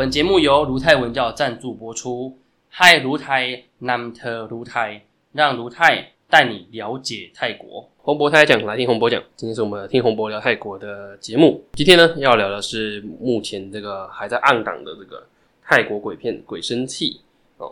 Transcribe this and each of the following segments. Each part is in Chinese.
本节目由卢泰文教赞助播出。嗨，卢泰南特卢泰，让卢泰带你了解泰国。洪博泰讲，来听洪博讲。今天是我们听洪博聊泰国的节目。今天呢，要聊的是目前这个还在暗档的这个泰国鬼片《鬼生气》哦。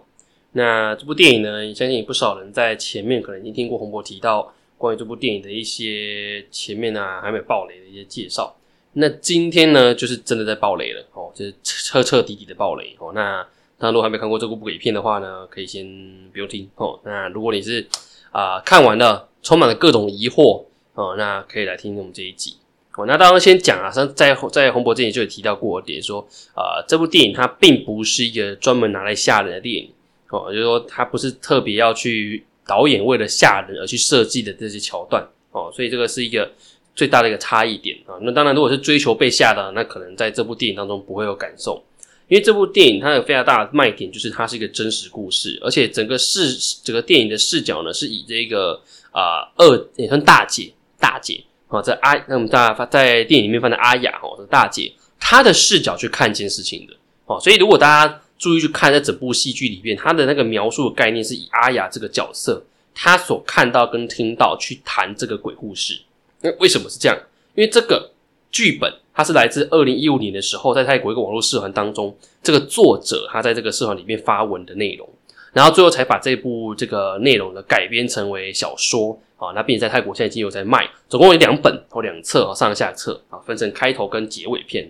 那这部电影呢，相信不少人在前面可能已经听过洪博提到关于这部电影的一些前面啊还没有爆雷的一些介绍。那今天呢，就是真的在爆雷了哦，就是彻彻底底的爆雷哦。那大家如果还没看过这部鬼片的话呢，可以先不用听哦。那如果你是啊看完了，充满了各种疑惑哦，那可以来听我们这一集哦。那当然先讲啊，像在在洪博之前就有提到过点说啊，这部电影它并不是一个专门拿来吓人的电影哦，就是说它不是特别要去导演为了吓人而去设计的这些桥段哦，所以这个是一个。最大的一个差异点啊，那当然，如果是追求被吓的，那可能在这部电影当中不会有感受，因为这部电影它有非常大的卖点，就是它是一个真实故事，而且整个视整个电影的视角呢，是以这个啊二也算大姐大姐啊，在阿那我们大家在电影里面放的阿雅哦，大姐她的视角去看这件事情的哦，所以如果大家注意去看在整部戏剧里面，他的那个描述的概念是以阿雅这个角色她所看到跟听到去谈这个鬼故事。那为什么是这样？因为这个剧本它是来自二零一五年的时候，在泰国一个网络社团当中，这个作者他在这个社团里面发文的内容，然后最后才把这部这个内容呢改编成为小说啊。那并且在泰国现在已经有在卖，总共有两本或两册上下册啊，分成开头跟结尾篇。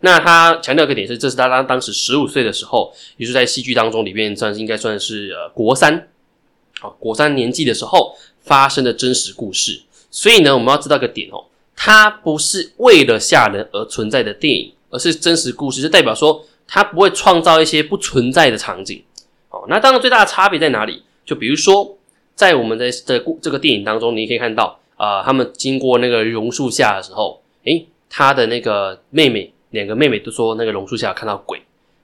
那他强调一个点是，这是他当当时十五岁的时候，也是在戏剧当中里面算是应该算是呃国三啊国三年纪的时候发生的真实故事。所以呢，我们要知道一个点哦，它不是为了吓人而存在的电影，而是真实故事，就代表说它不会创造一些不存在的场景。哦，那当然最大的差别在哪里？就比如说，在我们的的这个电影当中，你可以看到啊，他们经过那个榕树下的时候，诶，他的那个妹妹，两个妹妹都说那个榕树下看到鬼，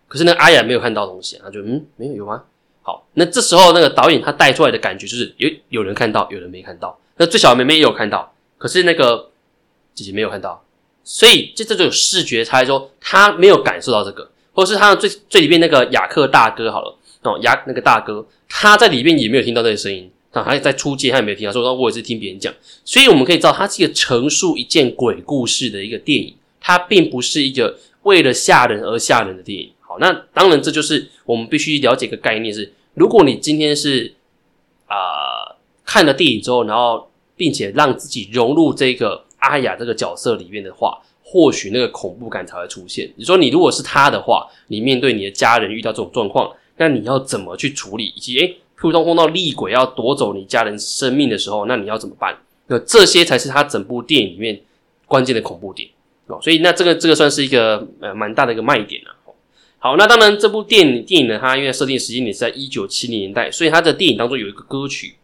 可是呢，阿雅没有看到东西，他就嗯，没有有吗？好，那这时候那个导演他带出来的感觉就是有有人看到，有人没看到。那最小的妹妹也有看到，可是那个姐姐没有看到，所以这这就有视觉差异，说她没有感受到这个，或者是她的最最里面那个雅克大哥好了哦，雅那个大哥他在里面也没有听到这些声音啊，还在出街他也没有听到，说我也是听别人讲，所以我们可以知道，它是一个陈述一件鬼故事的一个电影，它并不是一个为了吓人而吓人的电影。好，那当然这就是我们必须了解一个概念是，如果你今天是啊看了电影之后，然后并且让自己融入这个阿雅这个角色里面的话，或许那个恐怖感才会出现。你说你如果是他的话，你面对你的家人遇到这种状况，那你要怎么去处理？以及诶，普通碰到厉鬼要夺走你家人生命的时候，那你要怎么办？那这些才是他整部电影里面关键的恐怖点哦。所以那这个这个算是一个呃蛮大的一个卖点啊。好，那当然这部电影电影呢，它因为设定时间点是在一九七零年代，所以它的电影当中有一个歌曲。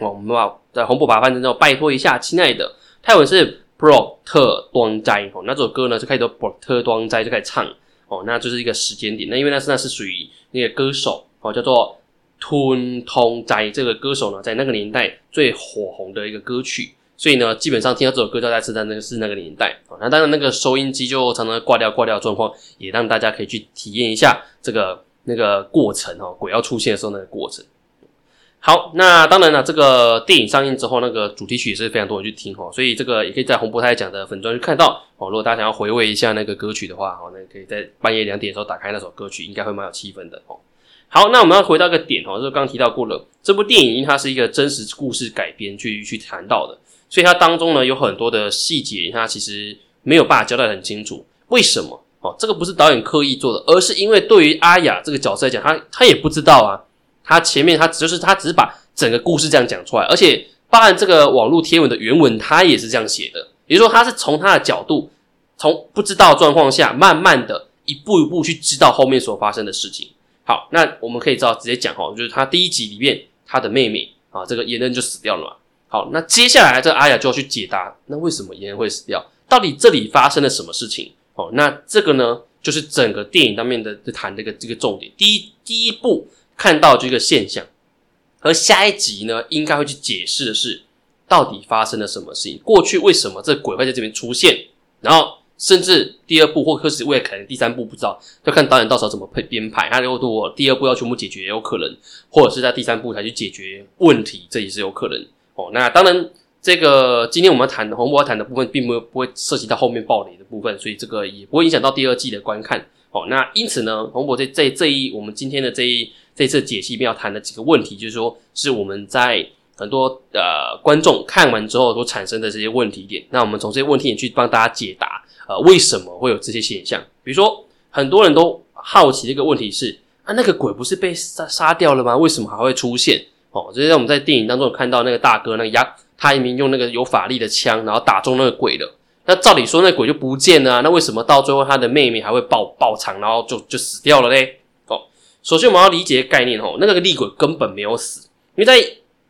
我们把在红布把它翻成之后，拜托一下，亲爱的，泰文是 Pro 特端斋哦，那这首歌呢就开始 Pro 特端斋就开始唱哦，那就是一个时间点，那因为那是那是属于那个歌手哦，叫做 Tun Tong 斋这个歌手呢，在那个年代最火红的一个歌曲，所以呢，基本上听到这首歌，大家知道那个是那个年代哦，那当然那个收音机就常常挂掉挂掉的状况，也让大家可以去体验一下这个那个过程哦，鬼要出现的时候那个过程。好，那当然了，这个电影上映之后，那个主题曲也是非常多人去听哈，所以这个也可以在红博台讲的粉专去看到哦。如果大家想要回味一下那个歌曲的话，哦，那可以在半夜两点的时候打开那首歌曲，应该会蛮有气氛的哦。好，那我们要回到一个点哦，就是刚提到过了，这部电影因为它是一个真实故事改编去去谈到的，所以它当中呢有很多的细节，它其实没有办法交代很清楚。为什么？哦，这个不是导演刻意做的，而是因为对于阿雅这个角色来讲，他他也不知道啊。他前面他就是他只是把整个故事这样讲出来，而且包含这个网络贴文的原文，他也是这样写的。也就是说，他是从他的角度，从不知道状况下，慢慢的一步一步去知道后面所发生的事情。好，那我们可以知道直接讲哈，就是他第一集里面他的妹妹啊，这个妍恩就死掉了嘛。好，那接下来这个阿雅就要去解答，那为什么妍恩会死掉？到底这里发生了什么事情？哦，那这个呢，就是整个电影当面的谈这个这个重点。第一第一步。看到这个现象，而下一集呢，应该会去解释的是，到底发生了什么事情？过去为什么这鬼会在这边出现？然后甚至第二部或者是未来可能第三部不知道，要看导演到时候怎么配编排。他如果第二部要全部解决也有可能，或者是在第三部才去解决问题，这也是有可能哦。那当然，这个今天我们谈的红魔谈的部分，并不会不会涉及到后面暴雷的部分，所以这个也不会影响到第二季的观看哦。那因此呢，红博这这这一我们今天的这一这次解析要谈的几个问题，就是说是我们在。很多呃观众看完之后所产生的这些问题点，那我们从这些问题点去帮大家解答，呃，为什么会有这些现象？比如说，很多人都好奇的一个问题是啊，那个鬼不是被杀杀掉了吗？为什么还会出现？哦，就是我们在电影当中看到那个大哥那个牙，他一名用那个有法力的枪，然后打中那个鬼的。那照理说，那鬼就不见了，那为什么到最后他的妹妹还会爆爆场，然后就就死掉了嘞？哦，首先我们要理解概念哦，那个厉鬼根本没有死，因为在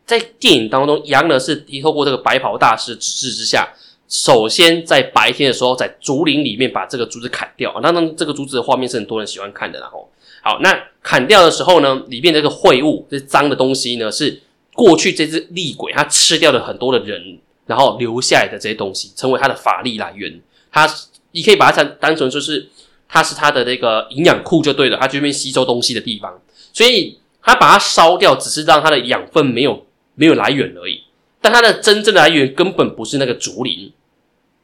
在电影当中，杨呢是透过这个白袍大师指示之下，首先在白天的时候，在竹林里面把这个竹子砍掉啊。当，这个竹子的画面是很多人喜欢看的。然后，好，那砍掉的时候呢，里面这个秽物、这脏的东西呢，是过去这只厉鬼它吃掉了很多的人，然后留下来的这些东西，成为它的法力来源。它，你可以把它当单纯就是它是它的那个营养库就对了，它这边吸收东西的地方。所以，它把它烧掉，只是让它的养分没有。没有来源而已，但它的真正的来源根本不是那个竹林。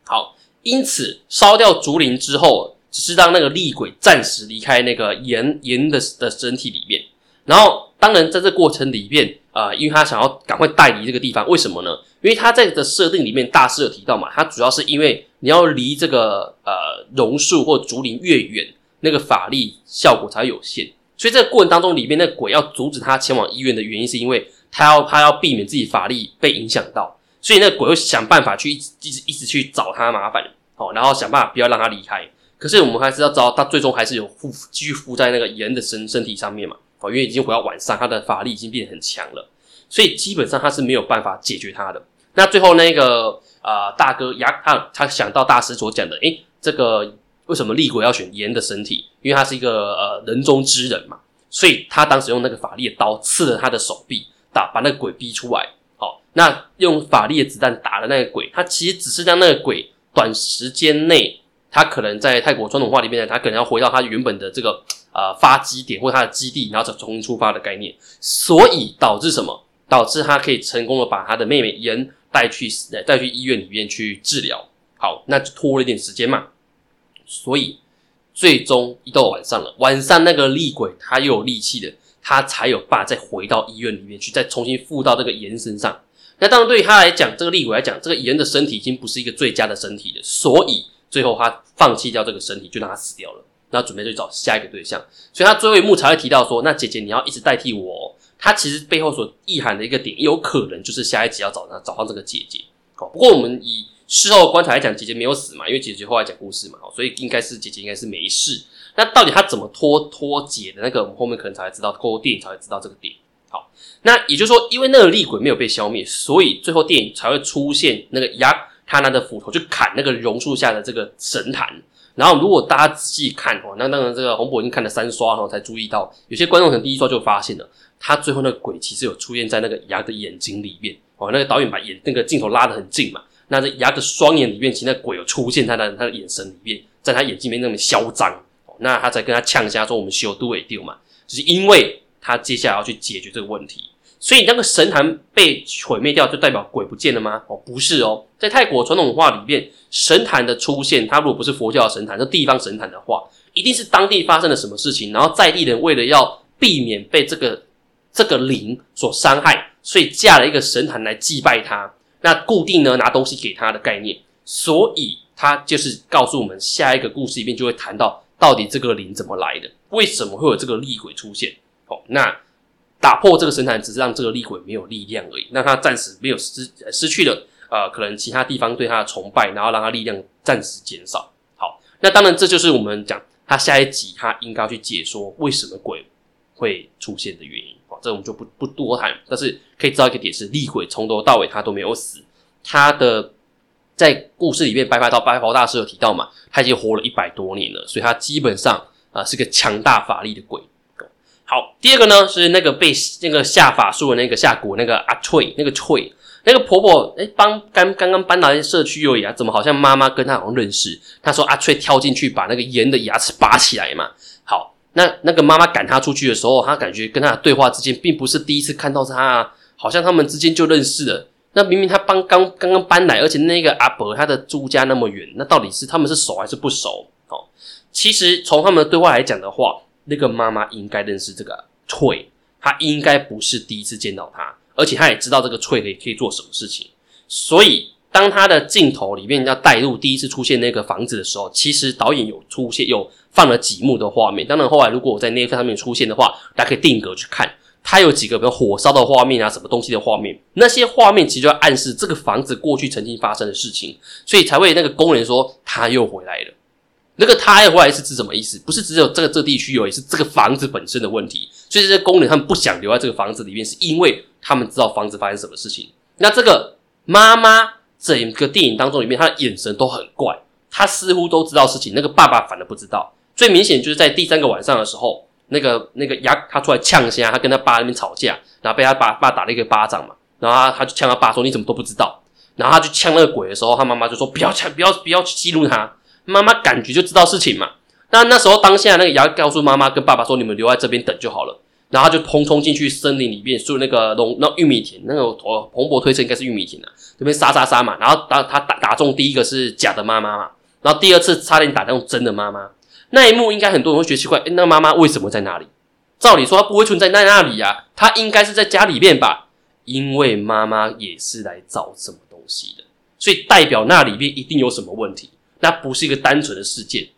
好，因此烧掉竹林之后，只是让那个厉鬼暂时离开那个盐盐的的身体里面。然后，当然在这过程里面，啊，因为他想要赶快带离这个地方，为什么呢？因为他在的设定里面，大师有提到嘛，他主要是因为你要离这个呃榕树或竹林越远，那个法力效果才有限。所以这个过程当中，里面那鬼要阻止他前往医院的原因，是因为。他要他要避免自己法力被影响到，所以那鬼会想办法去一直一直一直去找他麻烦，好，然后想办法不要让他离开。可是我们还是要知道，他最终还是有附继续附在那个人的身身体上面嘛，因为已经回到晚上，他的法力已经变得很强了，所以基本上他是没有办法解决他的。那最后那个啊大哥牙他他想到大师所讲的，诶，这个为什么厉鬼要选盐的身体？因为他是一个呃人中之人嘛，所以他当时用那个法力的刀刺了他的手臂。打把那个鬼逼出来，好，那用法力的子弹打的那个鬼，他其实只是让那个鬼短时间内，他可能在泰国传统话里面，他可能要回到他原本的这个呃发基点或者他的基地，然后再重新出发的概念，所以导致什么？导致他可以成功的把他的妹妹妍带去带去医院里面去治疗，好，那就拖了一点时间嘛，所以最终一到晚上了，晚上那个厉鬼他又有力气的。他才有办法再回到医院里面去，再重新附到这个盐身上。那当然，对于他来讲，这个厉鬼来讲，这个盐的身体已经不是一个最佳的身体了，所以最后他放弃掉这个身体，就让他死掉了。那准备去找下一个对象。所以他最后一幕才会提到说：“那姐姐，你要一直代替我。”他其实背后所意涵的一个点，有可能就是下一集要找他找到这个姐姐。好，不过我们以事后观察来讲，姐姐没有死嘛，因为姐姐后来讲故事嘛，所以应该是姐姐应该是没事。那到底他怎么脱脱解的那个，我们后面可能才会知道，透过电影才会知道这个点。好，那也就是说，因为那个厉鬼没有被消灭，所以最后电影才会出现那个牙，他拿着斧头去砍那个榕树下的这个神坛。然后，如果大家仔细看哦，那当然这个红博已经看了三刷后才注意到，有些观众可能第一刷就发现了，他最后那个鬼其实有出现在那个牙的眼睛里面哦。那个导演把眼那个镜头拉得很近嘛，那这牙的双眼里面，其实那鬼有出现在他他的眼神里面，在他眼睛里面那么嚣张。那他才跟他呛一下说：“我们修都会丢嘛，就是因为他接下来要去解决这个问题。所以那个神坛被毁灭掉，就代表鬼不见了吗？哦，不是哦，在泰国传统文化里面，神坛的出现，它如果不是佛教的神坛，是地方神坛的话，一定是当地发生了什么事情，然后在地人为了要避免被这个这个灵所伤害，所以架了一个神坛来祭拜他。那固定呢拿东西给他的概念，所以他就是告诉我们，下一个故事里面就会谈到。”到底这个灵怎么来的？为什么会有这个厉鬼出现？哦，那打破这个神坛，只是让这个厉鬼没有力量而已，让他暂时没有失失去了呃，可能其他地方对他的崇拜，然后让他力量暂时减少。好，那当然这就是我们讲他下一集他应该去解说为什么鬼会出现的原因。哦，这我们就不不多谈，但是可以知道一个点是，厉鬼从头到尾他都没有死，他的。在故事里面，白袍到白袍大师有提到嘛，他已经活了一百多年了，所以他基本上啊是个强大法力的鬼。好，第二个呢是那个被那个下法术的那个下蛊那个阿翠，那个翠，那个婆婆，哎，帮刚刚刚搬来社区而已啊，怎么好像妈妈跟她好像认识？她说阿翠跳进去把那个盐的牙齿拔起来嘛。好，那那个妈妈赶她出去的时候，她感觉跟她的对话之间并不是第一次看到她啊，好像他们之间就认识了。那明明她帮刚刚刚搬来，而且那个阿伯他的住家那么远，那到底是他们是熟还是不熟？哦，其实从他们的对话来讲的话，那个妈妈应该认识这个翠，她应该不是第一次见到他。而且她也知道这个翠可以可以做什么事情，所以当他的镜头里面要带入第一次出现那个房子的时候，其实导演有出现有放了几幕的画面。当然后来如果我在那上面出现的话，大家可以定格去看，它有几个比如火烧的画面啊，什么东西的画面，那些画面其实就暗示这个房子过去曾经发生的事情，所以才会那个工人说他又回来了。那个他又回来是指什么意思？不是只有这个这地区有，也是这个房子本身的问题。所以这些工人他们不想留在这个房子里面，是因为。他们知道房子发生什么事情。那这个妈妈整个电影当中里面，她的眼神都很怪，她似乎都知道事情。那个爸爸反而不知道。最明显就是在第三个晚上的时候，那个那个牙他出来呛一下，他跟他爸那边吵架，然后被他爸爸打了一个巴掌嘛。然后他他就呛他爸说：“你怎么都不知道？”然后他去呛那个鬼的时候，他妈妈就说：“不要呛，不要不要去激怒他。”妈妈感觉就知道事情嘛。那那时候当下那个牙告诉妈妈跟爸爸说：“你们留在这边等就好了。”然后就冲冲进去森林里面，住那个农那玉米田，那个我蓬勃推测应该是玉米田啊，这边杀杀杀嘛。然后打他打打中第一个是假的妈妈嘛，然后第二次差点打中真的妈妈。那一幕应该很多人会觉得奇怪，那个妈妈为什么在那里？照理说她不会存在在那里呀，她应该是在家里面吧？因为妈妈也是来找什么东西的，所以代表那里面一定有什么问题，那不是一个单纯的事件。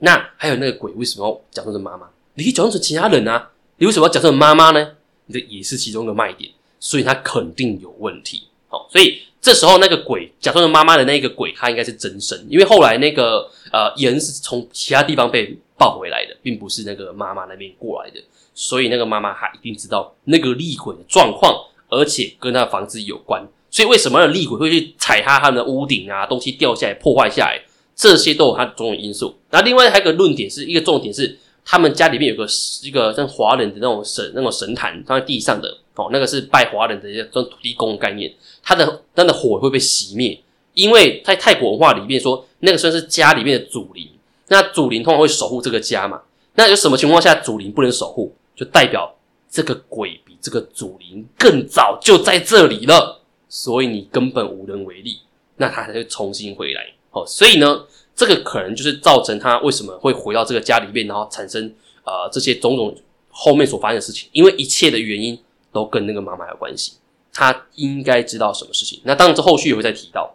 那还有那个鬼为什么要假装成妈妈？你可以假装成其他人啊。你为什么要假设妈妈呢？这也是其中的卖点，所以它肯定有问题。好，所以这时候那个鬼假装成妈妈的那个鬼，他应该是真身，因为后来那个呃人是从其他地方被抱回来的，并不是那个妈妈那边过来的，所以那个妈妈她一定知道那个厉鬼的状况，而且跟那房子有关。所以为什么厉鬼会去踩他他们的屋顶啊？东西掉下来破坏下来，这些都有它的种种因素。那另外还有个论点是一个重点是。他们家里面有个一个像华人的那种神那种神坛放在地上的哦，那个是拜华人的这种土地公的概念。它的它的火会被熄灭，因为在泰国文化里面说，那个算是家里面的祖灵。那祖灵通常会守护这个家嘛？那有什么情况下祖灵不能守护？就代表这个鬼比这个祖灵更早就在这里了，所以你根本无能为力。那他才会重新回来哦。所以呢？这个可能就是造成他为什么会回到这个家里面，然后产生呃这些种种后面所发生的事情，因为一切的原因都跟那个妈妈有关系。他应该知道什么事情。那当然，这后续也会再提到。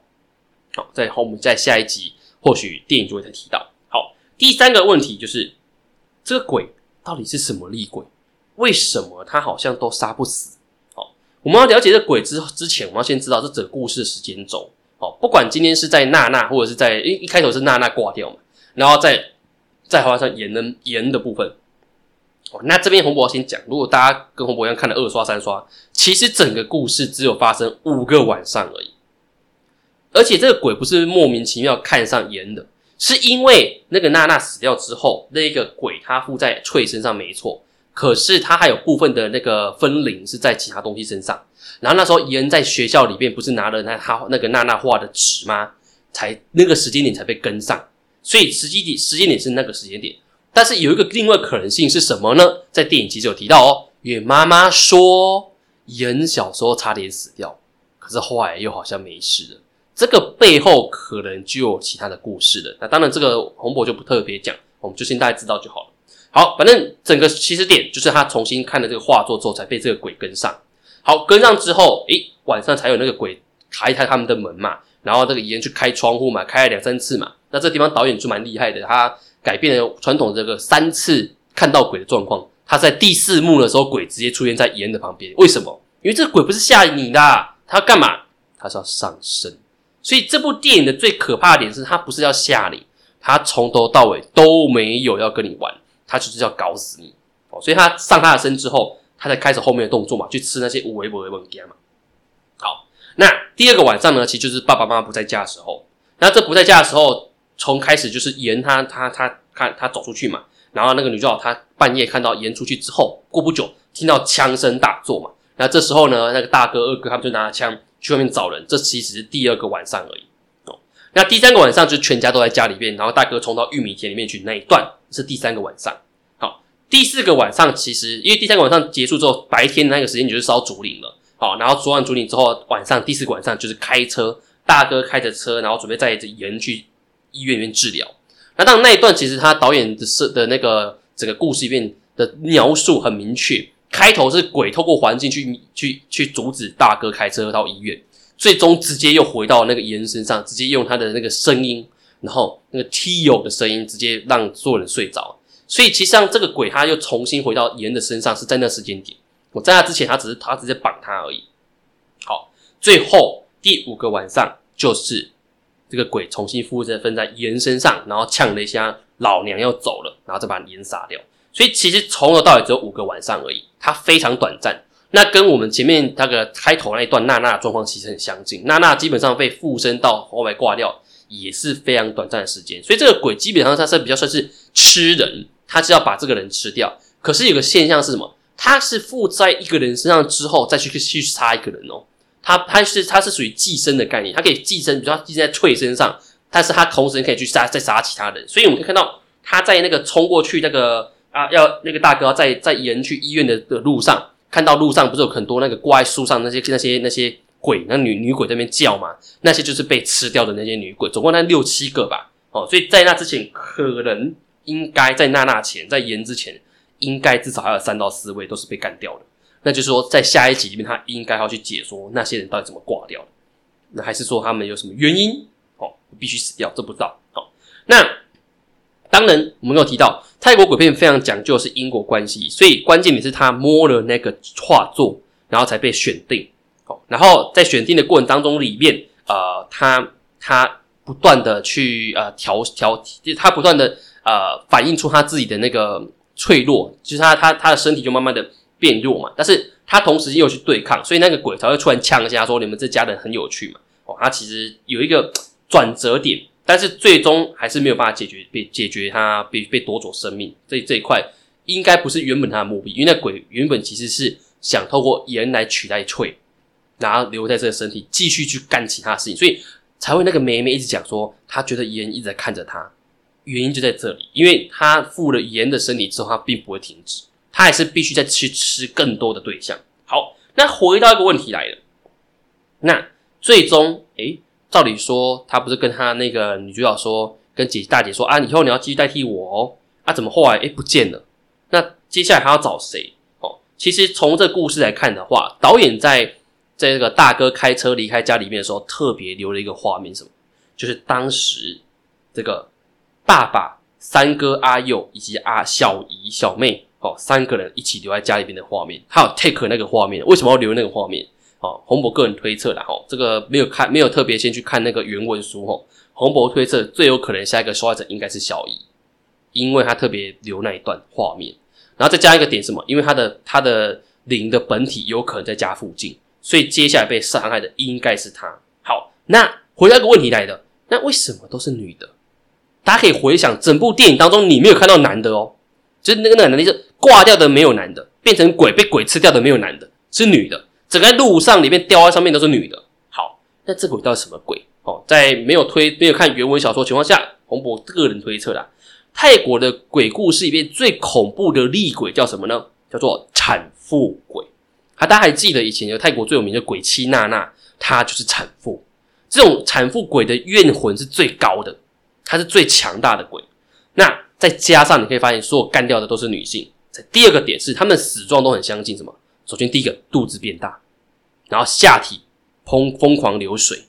好，在后面在下一集，或许电影就会再提到。好，第三个问题就是这个鬼到底是什么厉鬼？为什么他好像都杀不死？好，我们要了解这鬼之之前，我们要先知道这整个故事的时间轴。哦，不管今天是在娜娜，或者是在一一开头是娜娜挂掉嘛，然后再再画上盐的盐的部分。哦，那这边洪博先讲，如果大家跟洪博一样看了二刷三刷，其实整个故事只有发生五个晚上而已。而且这个鬼不是莫名其妙看上盐的，是因为那个娜娜死掉之后，那个鬼他附在翠身上没错，可是他还有部分的那个分灵是在其他东西身上。然后那时候，伊恩在学校里面不是拿了那他那个娜娜画的纸吗？才那个时间点才被跟上，所以时机点时间点是那个时间点。但是有一个另外可能性是什么呢？在电影其实有提到哦，因为妈妈说伊恩小时候差点死掉，可是后来又好像没事了。这个背后可能就有其他的故事了。那当然，这个洪博就不特别讲，我们就先大家知道就好了。好，反正整个起始点就是他重新看了这个画作之后，才被这个鬼跟上。好，跟上之后，诶，晚上才有那个鬼开开他们的门嘛，然后这个蚁人去开窗户嘛，开了两三次嘛。那这地方导演就蛮厉害的，他改变了传统这个三次看到鬼的状况。他在第四幕的时候，鬼直接出现在蚁人的旁边。为什么？因为这个鬼不是吓你的，他要干嘛？他是要上身。所以这部电影的最可怕的点是，他不是要吓你，他从头到尾都没有要跟你玩，他就是要搞死你。哦，所以他上他的身之后。他才开始后面的动作嘛，去吃那些五维五维物件嘛。好，那第二个晚上呢，其实就是爸爸妈妈不在家的时候。那这不在家的时候，从开始就是严他他他看他走出去嘛，然后那个女主角她半夜看到严出去之后，过不久听到枪声大作嘛。那这时候呢，那个大哥二哥他们就拿着枪去外面找人，这其实是第二个晚上而已哦。那第三个晚上就全家都在家里面，然后大哥冲到玉米田里面去那一段是第三个晚上。好，第四个晚上其实因为第三个晚上结束之后，白天那个时间你就是烧竹林了。好，然后烧完竹林之后，晚上第四个晚上就是开车，大哥开着车，然后准备带着人去医院里面治疗。那当然那一段其实他导演的设的那个整个故事里面的描述很明确。开头是鬼透过环境去去去阻止大哥开车到医院，最终直接又回到那个人身上，直接用他的那个声音，然后那个 T 友的声音，直接让所有人睡着。所以其实上这个鬼他又重新回到人的身上，是在那时间点。我在他之前，他只是他直接绑他而已。好，最后第五个晚上就是这个鬼重新附身分在人身上，然后呛了一下老娘要走了，然后再把人杀掉。所以其实从头到尾只有五个晚上而已。它非常短暂，那跟我们前面那个开头那一段娜娜的状况其实很相近。娜娜基本上被附身到后来挂掉，也是非常短暂的时间。所以这个鬼基本上它是比较算是吃人，它是要把这个人吃掉。可是有个现象是什么？它是附在一个人身上之后再去去杀一个人哦。它它是它是属于寄生的概念，它可以寄生，比如说寄生在翠身上，但是它同时可以去杀再杀其他人。所以我们可以看到他在那个冲过去那个。啊，要那个大哥在在人去医院的的路上，看到路上不是有很多那个挂在树上那些那些那些鬼，那女女鬼在那边叫嘛？那些就是被吃掉的那些女鬼，总共那六七个吧。哦，所以在那之前，可能应该在娜娜前，在盐之前，应该至少还有三到四位都是被干掉的。那就是说，在下一集里面，他应该要去解说那些人到底怎么挂掉的。那还是说他们有什么原因？哦，必须死掉？这不知道。好，那当然我们有提到。泰国鬼片非常讲究是因果关系，所以关键点是他摸了那个画作，然后才被选定。然后在选定的过程当中里面，呃，他他不断的去呃调调，就他不断的呃反映出他自己的那个脆弱，就是他他他的身体就慢慢的变弱嘛。但是他同时又去对抗，所以那个鬼才会突然呛一下说：“你们这家人很有趣嘛。”哦，他其实有一个转折点。但是最终还是没有办法解决被解决他被被夺走生命这这一块，应该不是原本他的目的，因为那鬼原本其实是想透过盐来取代翠，然后留在这个身体继续去干其他事情，所以才会那个妹妹一直讲说，她觉得盐一直在看着她，原因就在这里，因为他附了盐的身体之后，他并不会停止，他还是必须再去吃更多的对象。好，那回到一个问题来了，那最终诶。照理说，他不是跟他那个女主角说，跟姐大姐说啊，以后你要继续代替我哦。啊，怎么后来哎不见了？那接下来还要找谁？哦，其实从这故事来看的话，导演在在这个大哥开车离开家里面的时候，特别留了一个画面，什么？就是当时这个爸爸、三哥阿佑以及阿小姨、小妹哦，三个人一起留在家里面的画面，还有 take 那个画面，为什么要留那个画面？哦，洪博个人推测啦，哦，这个没有看，没有特别先去看那个原文书，哦，洪博推测最有可能下一个受害者应该是小姨，因为他特别留那一段画面，然后再加一个点什么？因为他的他的灵的本体有可能在家附近，所以接下来被伤害的应该是他。好，那回到一个问题来的，那为什么都是女的？大家可以回想整部电影当中，你没有看到男的哦，就是那个那个男的，是挂掉的没有男的，变成鬼被鬼吃掉的没有男的，是女的。整个路上里面吊在上面都是女的。好，那这鬼到底什么鬼？哦，在没有推没有看原文小说情况下，洪博个人推测啦，泰国的鬼故事里面最恐怖的厉鬼叫什么呢？叫做产妇鬼。啊，大家还记得以前有泰国最有名的鬼妻娜娜，她就是产妇。这种产妇鬼的怨魂是最高的，她是最强大的鬼。那再加上你可以发现，所有干掉的都是女性。第二个点是，他们死状都很相近，什么？首先，第一个肚子变大，然后下体疯疯狂流水，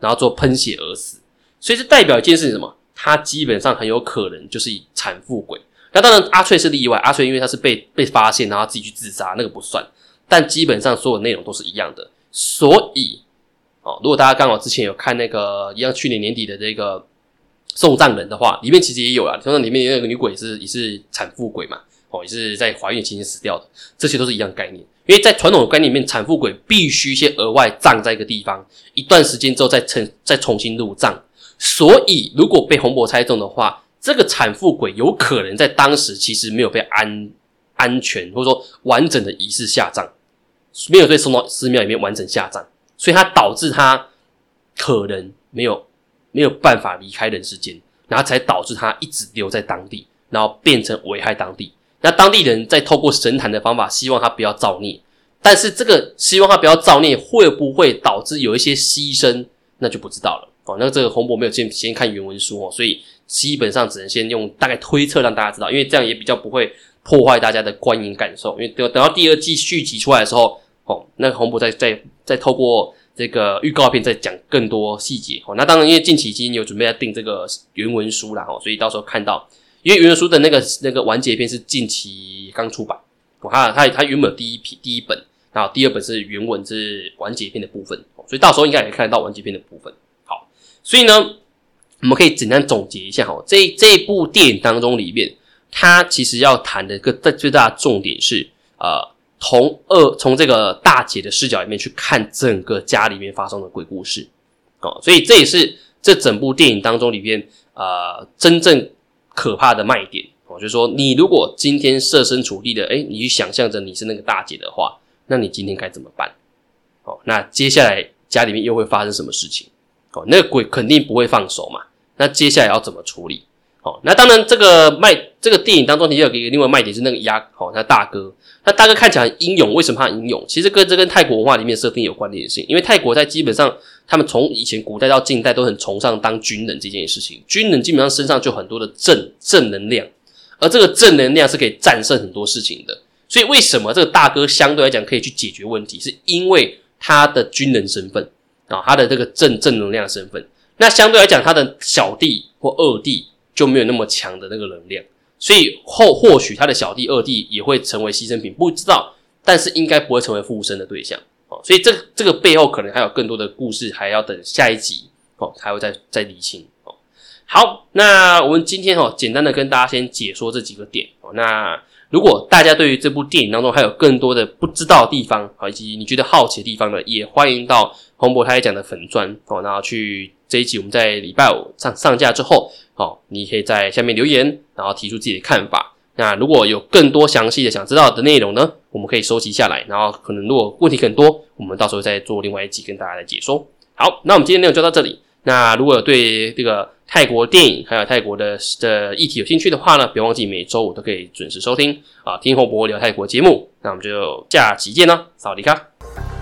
然后做喷血而死。所以这代表一件事情什么？他基本上很有可能就是产妇鬼。那当然，阿翠是例外。阿翠因为他是被被发现，然后自己去自杀，那个不算。但基本上所有内容都是一样的。所以，哦，如果大家刚好之前有看那个一样去年年底的这个送葬人的话，里面其实也有啊。送葬里面那个女鬼是也是产妇鬼嘛。哦，也是在怀孕期间死掉的，这些都是一样概念。因为在传统的观念里面，产妇鬼必须先额外葬在一个地方，一段时间之后再重再重新入葬。所以，如果被洪博猜中的话，这个产妇鬼有可能在当时其实没有被安安全或者说完整的仪式下葬，没有被送到寺庙里面完整下葬，所以它导致他可能没有没有办法离开人世间，然后才导致他一直留在当地，然后变成危害当地。那当地人在透过神坛的方法，希望他不要造孽，但是这个希望他不要造孽，会不会导致有一些牺牲，那就不知道了哦。那这个洪博没有先先看原文书哦，所以基本上只能先用大概推测让大家知道，因为这样也比较不会破坏大家的观影感受。因为等等到第二季续集出来的时候，哦，那个洪博再再再透过这个预告片再讲更多细节哦。那当然，因为近期已经有准备要订这个原文书了哦，所以到时候看到。因为原文书的那个那个完结篇是近期刚出版，我看它它原本第一批第一本，然后第二本是原文是完结篇的部分，所以到时候应该也看得到完结篇的部分。好，所以呢，我们可以简单总结一下哈，这这部电影当中里面，它其实要谈的一个最最大的重点是，呃，从二从这个大姐的视角里面去看整个家里面发生的鬼故事，哦，所以这也是这整部电影当中里面呃真正。可怕的卖点哦，就是说，你如果今天设身处地的，哎，你去想象着你是那个大姐的话，那你今天该怎么办？哦，那接下来家里面又会发生什么事情？哦，那个鬼肯定不会放手嘛。那接下来要怎么处理？那当然，这个卖这个电影当中，你有一个另外卖点是那个鸭，哦，他大哥，他大哥看起来很英勇，为什么他英勇？其实跟这跟泰国文化里面设定有关联性，因为泰国在基本上。他们从以前古代到近代都很崇尚当军人这件事情，军人基本上身上就很多的正正能量，而这个正能量是可以战胜很多事情的。所以为什么这个大哥相对来讲可以去解决问题，是因为他的军人身份啊，他的这个正正能量身份。那相对来讲，他的小弟或二弟就没有那么强的那个能量，所以后或许他的小弟二弟也会成为牺牲品，不知道，但是应该不会成为附身的对象。哦，所以这这个背后可能还有更多的故事，还要等下一集哦，还会再再理清。好，那我们今天哦，简单的跟大家先解说这几个点哦。那如果大家对于这部电影当中还有更多的不知道的地方以及你觉得好奇的地方呢，也欢迎到洪博他讲的粉砖哦，然后去这一集我们在礼拜五上上架之后，哦，你可以在下面留言，然后提出自己的看法。那如果有更多详细的想知道的内容呢，我们可以收集下来，然后可能如果问题很多，我们到时候再做另外一集跟大家来解说。好，那我们今天内容就到这里。那如果有对这个泰国电影还有泰国的的议题有兴趣的话呢，别忘记每周五都可以准时收听啊，听洪博聊泰国节目。那我们就下期见喽，萨瓦迪卡。